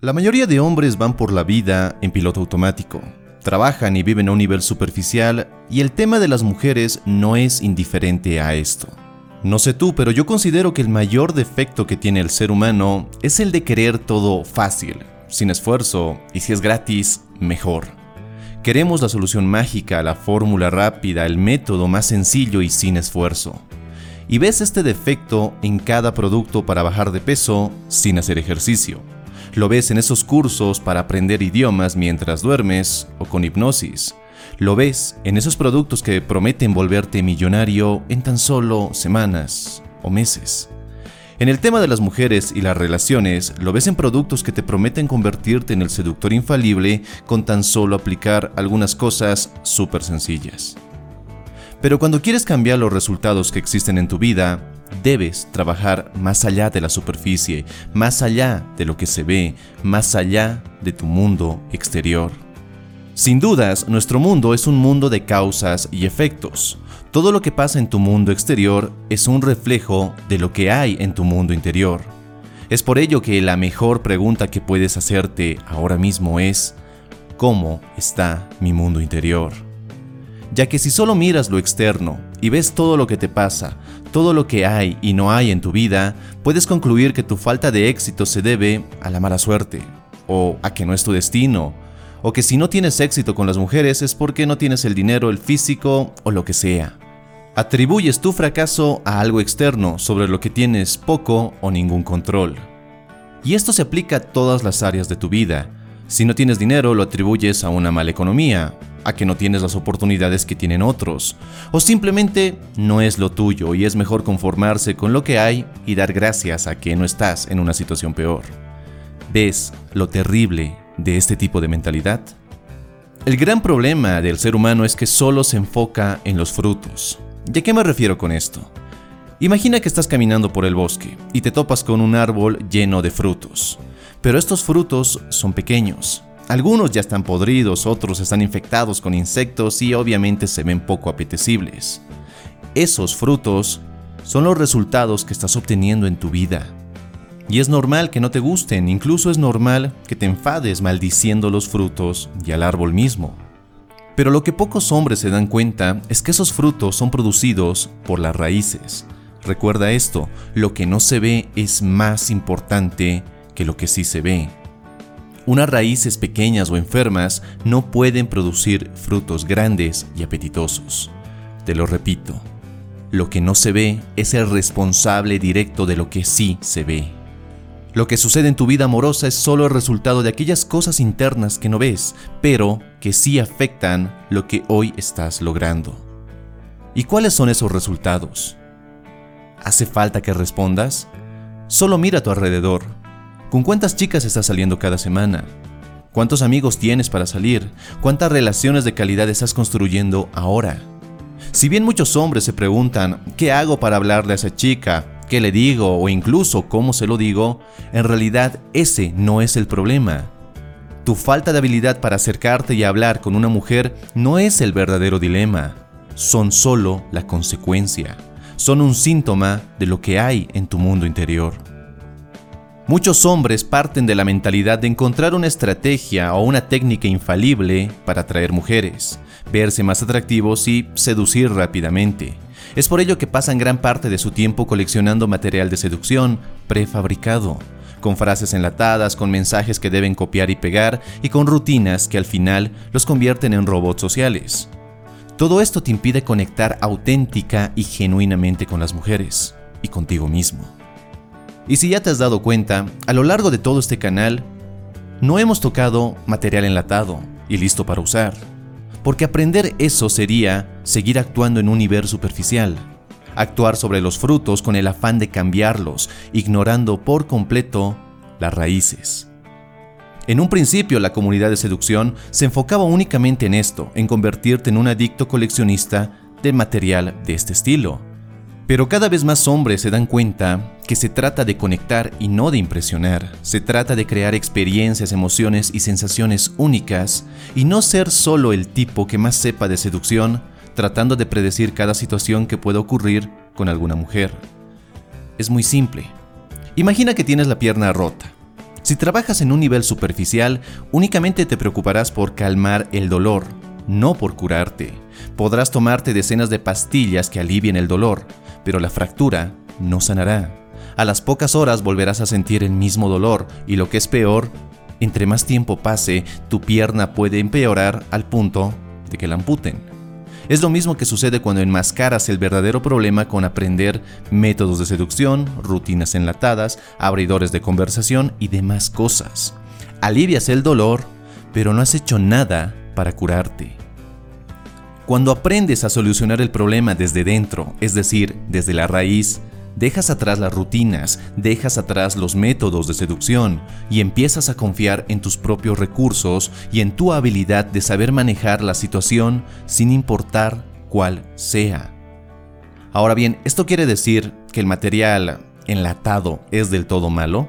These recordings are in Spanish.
La mayoría de hombres van por la vida en piloto automático. Trabajan y viven a un nivel superficial y el tema de las mujeres no es indiferente a esto. No sé tú, pero yo considero que el mayor defecto que tiene el ser humano es el de querer todo fácil, sin esfuerzo y si es gratis, mejor. Queremos la solución mágica, la fórmula rápida, el método más sencillo y sin esfuerzo. Y ves este defecto en cada producto para bajar de peso sin hacer ejercicio lo ves en esos cursos para aprender idiomas mientras duermes o con hipnosis. Lo ves en esos productos que prometen volverte millonario en tan solo semanas o meses. En el tema de las mujeres y las relaciones, lo ves en productos que te prometen convertirte en el seductor infalible con tan solo aplicar algunas cosas súper sencillas. Pero cuando quieres cambiar los resultados que existen en tu vida, debes trabajar más allá de la superficie, más allá de lo que se ve, más allá de tu mundo exterior. Sin dudas, nuestro mundo es un mundo de causas y efectos. Todo lo que pasa en tu mundo exterior es un reflejo de lo que hay en tu mundo interior. Es por ello que la mejor pregunta que puedes hacerte ahora mismo es, ¿cómo está mi mundo interior? Ya que si solo miras lo externo y ves todo lo que te pasa, todo lo que hay y no hay en tu vida, puedes concluir que tu falta de éxito se debe a la mala suerte, o a que no es tu destino, o que si no tienes éxito con las mujeres es porque no tienes el dinero, el físico o lo que sea. Atribuyes tu fracaso a algo externo sobre lo que tienes poco o ningún control. Y esto se aplica a todas las áreas de tu vida. Si no tienes dinero, lo atribuyes a una mala economía, a que no tienes las oportunidades que tienen otros, o simplemente no es lo tuyo y es mejor conformarse con lo que hay y dar gracias a que no estás en una situación peor. ¿Ves lo terrible de este tipo de mentalidad? El gran problema del ser humano es que solo se enfoca en los frutos. ¿Y a qué me refiero con esto? Imagina que estás caminando por el bosque y te topas con un árbol lleno de frutos, pero estos frutos son pequeños, algunos ya están podridos, otros están infectados con insectos y obviamente se ven poco apetecibles. Esos frutos son los resultados que estás obteniendo en tu vida. Y es normal que no te gusten, incluso es normal que te enfades maldiciendo los frutos y al árbol mismo. Pero lo que pocos hombres se dan cuenta es que esos frutos son producidos por las raíces. Recuerda esto, lo que no se ve es más importante que lo que sí se ve. Unas raíces pequeñas o enfermas no pueden producir frutos grandes y apetitosos. Te lo repito, lo que no se ve es el responsable directo de lo que sí se ve. Lo que sucede en tu vida amorosa es solo el resultado de aquellas cosas internas que no ves, pero que sí afectan lo que hoy estás logrando. ¿Y cuáles son esos resultados? ¿Hace falta que respondas? Solo mira a tu alrededor ¿Con cuántas chicas estás saliendo cada semana? ¿Cuántos amigos tienes para salir? ¿Cuántas relaciones de calidad estás construyendo ahora? Si bien muchos hombres se preguntan, ¿qué hago para hablarle a esa chica? ¿Qué le digo? O incluso, ¿cómo se lo digo? En realidad, ese no es el problema. Tu falta de habilidad para acercarte y hablar con una mujer no es el verdadero dilema. Son solo la consecuencia. Son un síntoma de lo que hay en tu mundo interior. Muchos hombres parten de la mentalidad de encontrar una estrategia o una técnica infalible para atraer mujeres, verse más atractivos y seducir rápidamente. Es por ello que pasan gran parte de su tiempo coleccionando material de seducción prefabricado, con frases enlatadas, con mensajes que deben copiar y pegar y con rutinas que al final los convierten en robots sociales. Todo esto te impide conectar auténtica y genuinamente con las mujeres y contigo mismo. Y si ya te has dado cuenta, a lo largo de todo este canal, no hemos tocado material enlatado y listo para usar. Porque aprender eso sería seguir actuando en un nivel superficial, actuar sobre los frutos con el afán de cambiarlos, ignorando por completo las raíces. En un principio la comunidad de seducción se enfocaba únicamente en esto, en convertirte en un adicto coleccionista de material de este estilo. Pero cada vez más hombres se dan cuenta que se trata de conectar y no de impresionar. Se trata de crear experiencias, emociones y sensaciones únicas y no ser solo el tipo que más sepa de seducción tratando de predecir cada situación que pueda ocurrir con alguna mujer. Es muy simple. Imagina que tienes la pierna rota Si trabajas en un nivel superficial, únicamente te preocuparás por calmar el dolor, no por curarte. Podrás tomarte decenas de pastillas que alivien el dolor, pero la fractura no sanará. A las pocas horas volverás a sentir el mismo dolor y lo que es peor, entre más tiempo pase, tu pierna puede empeorar al punto de que la amputen. Es lo mismo que sucede cuando enmascaras el verdadero problema con aprender métodos de seducción, rutinas enlatadas, abridores de conversación y demás cosas. Alivias el dolor, pero no has hecho nada para curarte. Cuando aprendes a solucionar el problema desde dentro, es decir, desde la raíz, Dejas atrás las rutinas, dejas atrás los métodos de seducción y empiezas a confiar en tus propios recursos y en tu habilidad de saber manejar la situación sin importar cuál sea. Ahora bien, ¿esto quiere decir que el material enlatado es del todo malo?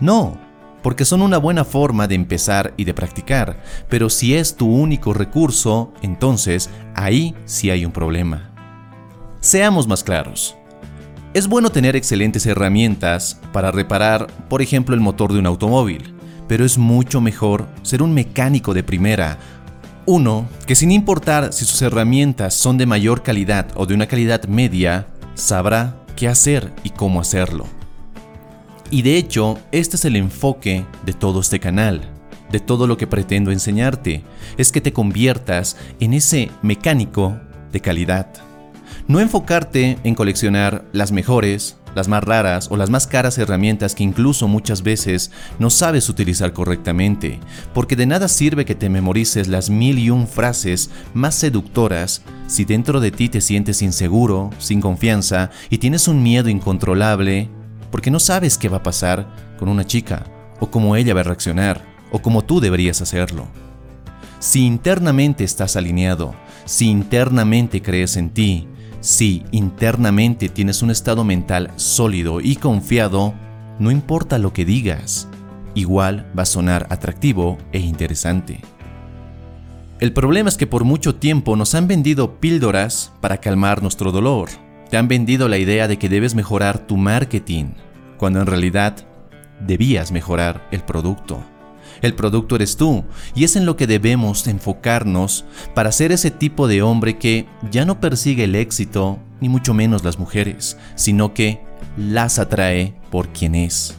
No, porque son una buena forma de empezar y de practicar, pero si es tu único recurso, entonces ahí sí hay un problema. Seamos más claros. Es bueno tener excelentes herramientas para reparar, por ejemplo, el motor de un automóvil, pero es mucho mejor ser un mecánico de primera. Uno, que sin importar si sus herramientas son de mayor calidad o de una calidad media, sabrá qué hacer y cómo hacerlo. Y de hecho, este es el enfoque de todo este canal, de todo lo que pretendo enseñarte, es que te conviertas en ese mecánico de calidad. No enfocarte en coleccionar las mejores, las más raras o las más caras herramientas que incluso muchas veces no sabes utilizar correctamente, porque de nada sirve que te memorices las mil y un frases más seductoras si dentro de ti te sientes inseguro, sin confianza y tienes un miedo incontrolable, porque no sabes qué va a pasar con una chica, o cómo ella va a reaccionar, o cómo tú deberías hacerlo. Si internamente estás alineado, si internamente crees en ti, si internamente tienes un estado mental sólido y confiado, no importa lo que digas, igual va a sonar atractivo e interesante. El problema es que por mucho tiempo nos han vendido píldoras para calmar nuestro dolor. Te han vendido la idea de que debes mejorar tu marketing, cuando en realidad debías mejorar el producto. El producto eres tú y es en lo que debemos enfocarnos para ser ese tipo de hombre que ya no persigue el éxito, ni mucho menos las mujeres, sino que las atrae por quien es.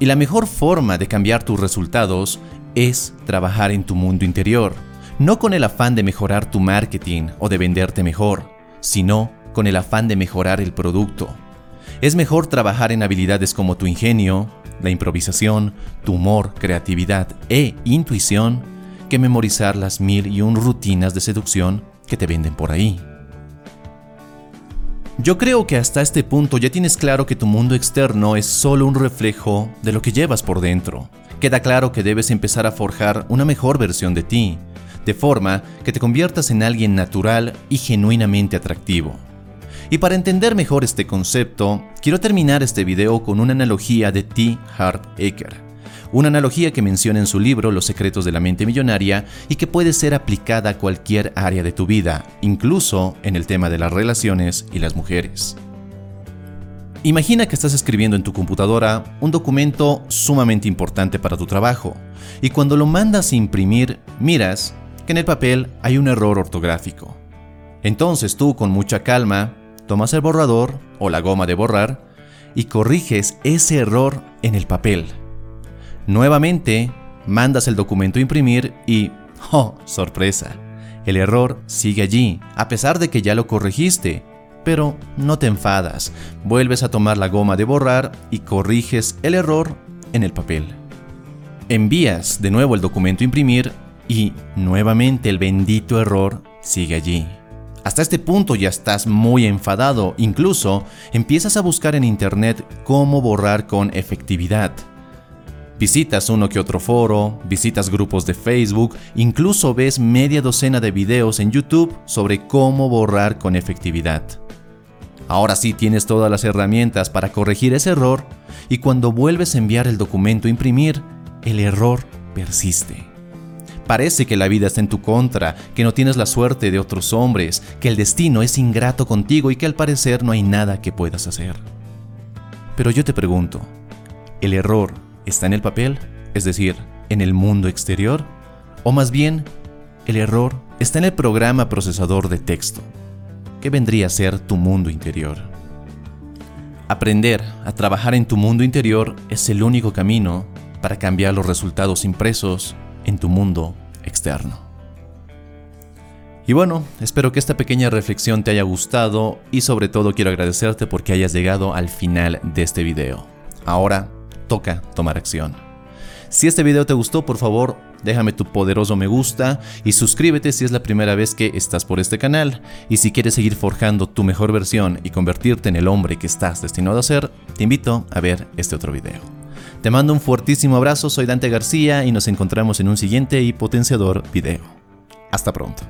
Y la mejor forma de cambiar tus resultados es trabajar en tu mundo interior, no con el afán de mejorar tu marketing o de venderte mejor, sino con el afán de mejorar el producto. Es mejor trabajar en habilidades como tu ingenio, la improvisación, tu humor, creatividad e intuición que memorizar las mil y un rutinas de seducción que te venden por ahí. Yo creo que hasta este punto ya tienes claro que tu mundo externo es solo un reflejo de lo que llevas por dentro. Queda claro que debes empezar a forjar una mejor versión de ti, de forma que te conviertas en alguien natural y genuinamente atractivo. Y para entender mejor este concepto, quiero terminar este video con una analogía de T. Hart Eker. Una analogía que menciona en su libro Los secretos de la mente millonaria y que puede ser aplicada a cualquier área de tu vida, incluso en el tema de las relaciones y las mujeres. Imagina que estás escribiendo en tu computadora un documento sumamente importante para tu trabajo y cuando lo mandas a imprimir miras que en el papel hay un error ortográfico. Entonces tú con mucha calma tomas el borrador o la goma de borrar y corriges ese error en el papel. Nuevamente, mandas el documento a imprimir y, ¡oh, sorpresa! El error sigue allí, a pesar de que ya lo corregiste. Pero no te enfadas, vuelves a tomar la goma de borrar y corriges el error en el papel. Envías de nuevo el documento a imprimir y nuevamente el bendito error sigue allí. Hasta este punto ya estás muy enfadado, incluso empiezas a buscar en internet cómo borrar con efectividad. Visitas uno que otro foro, visitas grupos de Facebook, incluso ves media docena de videos en YouTube sobre cómo borrar con efectividad. Ahora sí tienes todas las herramientas para corregir ese error y cuando vuelves a enviar el documento a imprimir, el error persiste. Parece que la vida está en tu contra, que no tienes la suerte de otros hombres, que el destino es ingrato contigo y que al parecer no hay nada que puedas hacer. Pero yo te pregunto, ¿el error está en el papel, es decir, en el mundo exterior, o más bien, el error está en el programa procesador de texto, que vendría a ser tu mundo interior. Aprender a trabajar en tu mundo interior es el único camino para cambiar los resultados impresos en tu mundo externo. Y bueno, espero que esta pequeña reflexión te haya gustado y sobre todo quiero agradecerte porque hayas llegado al final de este video. Ahora toca tomar acción. Si este video te gustó, por favor, déjame tu poderoso me gusta y suscríbete si es la primera vez que estás por este canal. Y si quieres seguir forjando tu mejor versión y convertirte en el hombre que estás destinado a ser, te invito a ver este otro video. Te mando un fuertísimo abrazo, soy Dante García y nos encontramos en un siguiente y potenciador video. Hasta pronto.